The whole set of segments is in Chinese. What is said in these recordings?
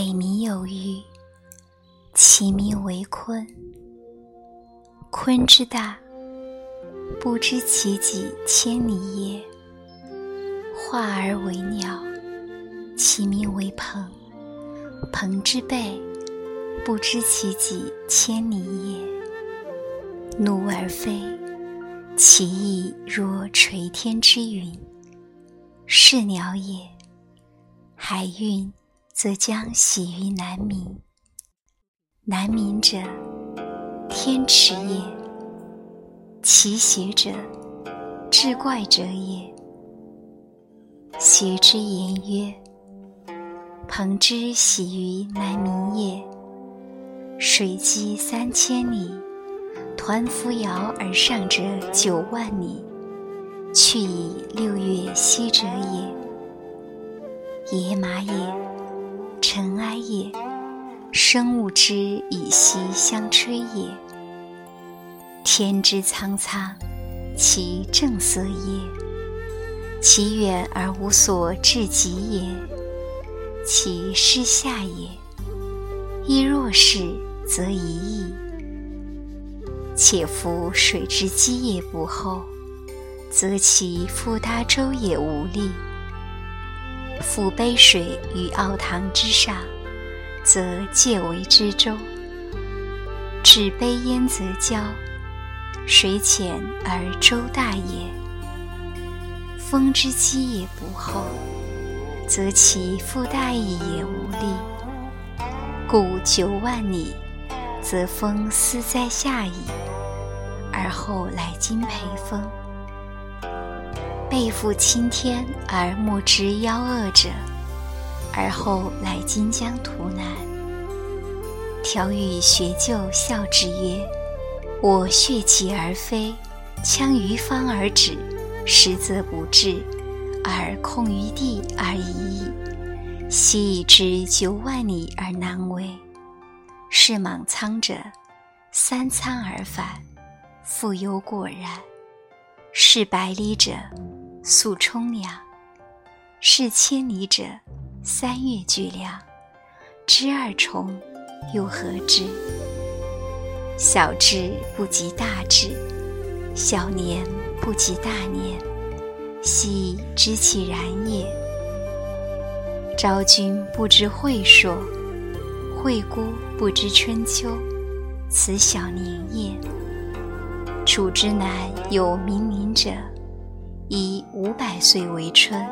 北冥有鱼，其名为鲲。鲲之大，不知其几千里也。化而为鸟，其名为鹏。鹏之背，不知其几千里也。怒而飞，其翼若垂天之云，是鸟也。海运。则将徙于南冥。南冥者，天池也。其邪者，志怪者也。邪之言曰：鹏之徙于南冥也。水击三千里，抟扶摇而上者九万里，去以六月息者也。野马也。尘埃也，生物之以息相吹也。天之苍苍，其正色也；其远而无所至极也，其失下也。亦若是，则已矣。且夫水之积也不厚，则其覆大舟也无力。覆杯水于奥堂之上，则介为之舟；置杯焉则交。水浅而舟大也。风之积也不厚，则其覆大翼也无力。故九万里，则风思在下矣，而后来今培风。背负青天而莫之夭夭者，而后来今将图南。条与学究笑之曰：“我血起而飞，枪于方而止，实则不至，而空于地而已矣。昔已之九万里而难为。是莽苍者，三餐而返，复有果然；是百里者。”素冲凉，是千里者，三月俱凉。知二重，又何知？小智不及大智，小年不及大年，昔知其然也。昭君不知晦朔，惠姑不知春秋，此小年也。楚之南有冥冥者。以五百岁为春，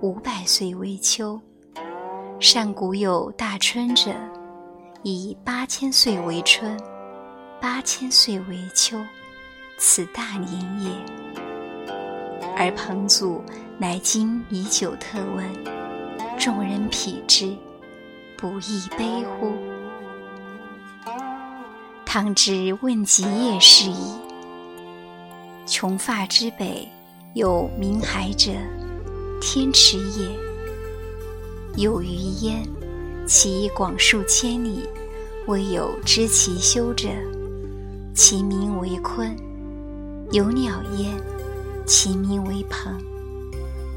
五百岁为秋。上古有大春者，以八千岁为春，八千岁为秋，此大年也。而彭祖乃今以久特问，众人匹之，不亦悲乎？汤之问及也是矣。穷发之北。有冥海者，天池也。有鱼焉，其广数千里，未有知其修者。其名为鲲。有鸟焉，其名为鹏。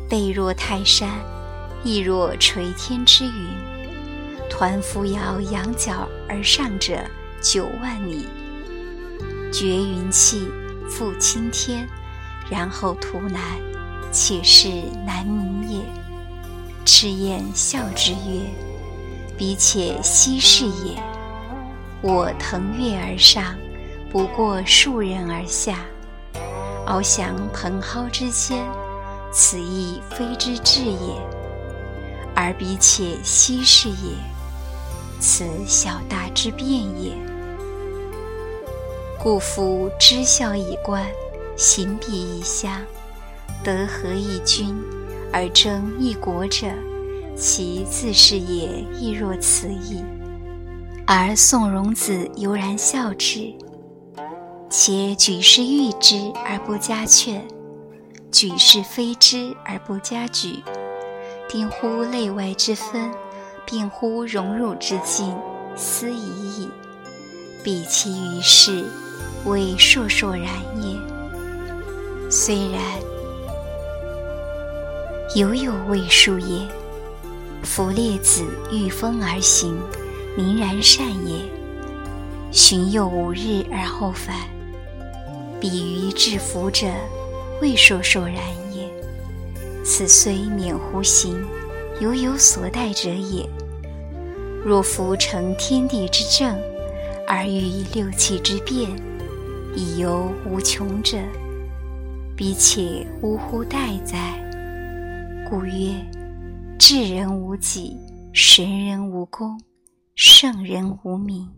背若泰山，翼若垂天之云。抟扶摇，仰角而上者九万里。绝云气，覆青天。然后图南，岂是南冥也。赤焰笑之曰：“彼且奚是也？我腾跃而上，不过数人而下，翱翔蓬蒿之间，此亦非之至也。而彼且奚是也？此小大之变也。故夫知孝以观。”行必异乡，得合一君，而争一国者，其自是也亦若此矣。而宋荣子悠然笑之，且举世誉之而不加劝，举世非之而不加举，定乎内外之分，并乎荣辱之境，斯已矣。彼其于世，为烁烁然也。虽然，犹有未数也。夫列子御风而行，宁然善也。寻又五日而后返，彼于至福者，未说说然也。此虽免乎行，犹有所待者也。若夫成天地之正，而欲六气之变，以犹无穷者，彼且呜呼待哉？故曰：智人无己，神人无功，圣人无名。